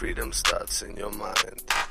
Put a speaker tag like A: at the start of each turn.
A: Freedom starts in your mind.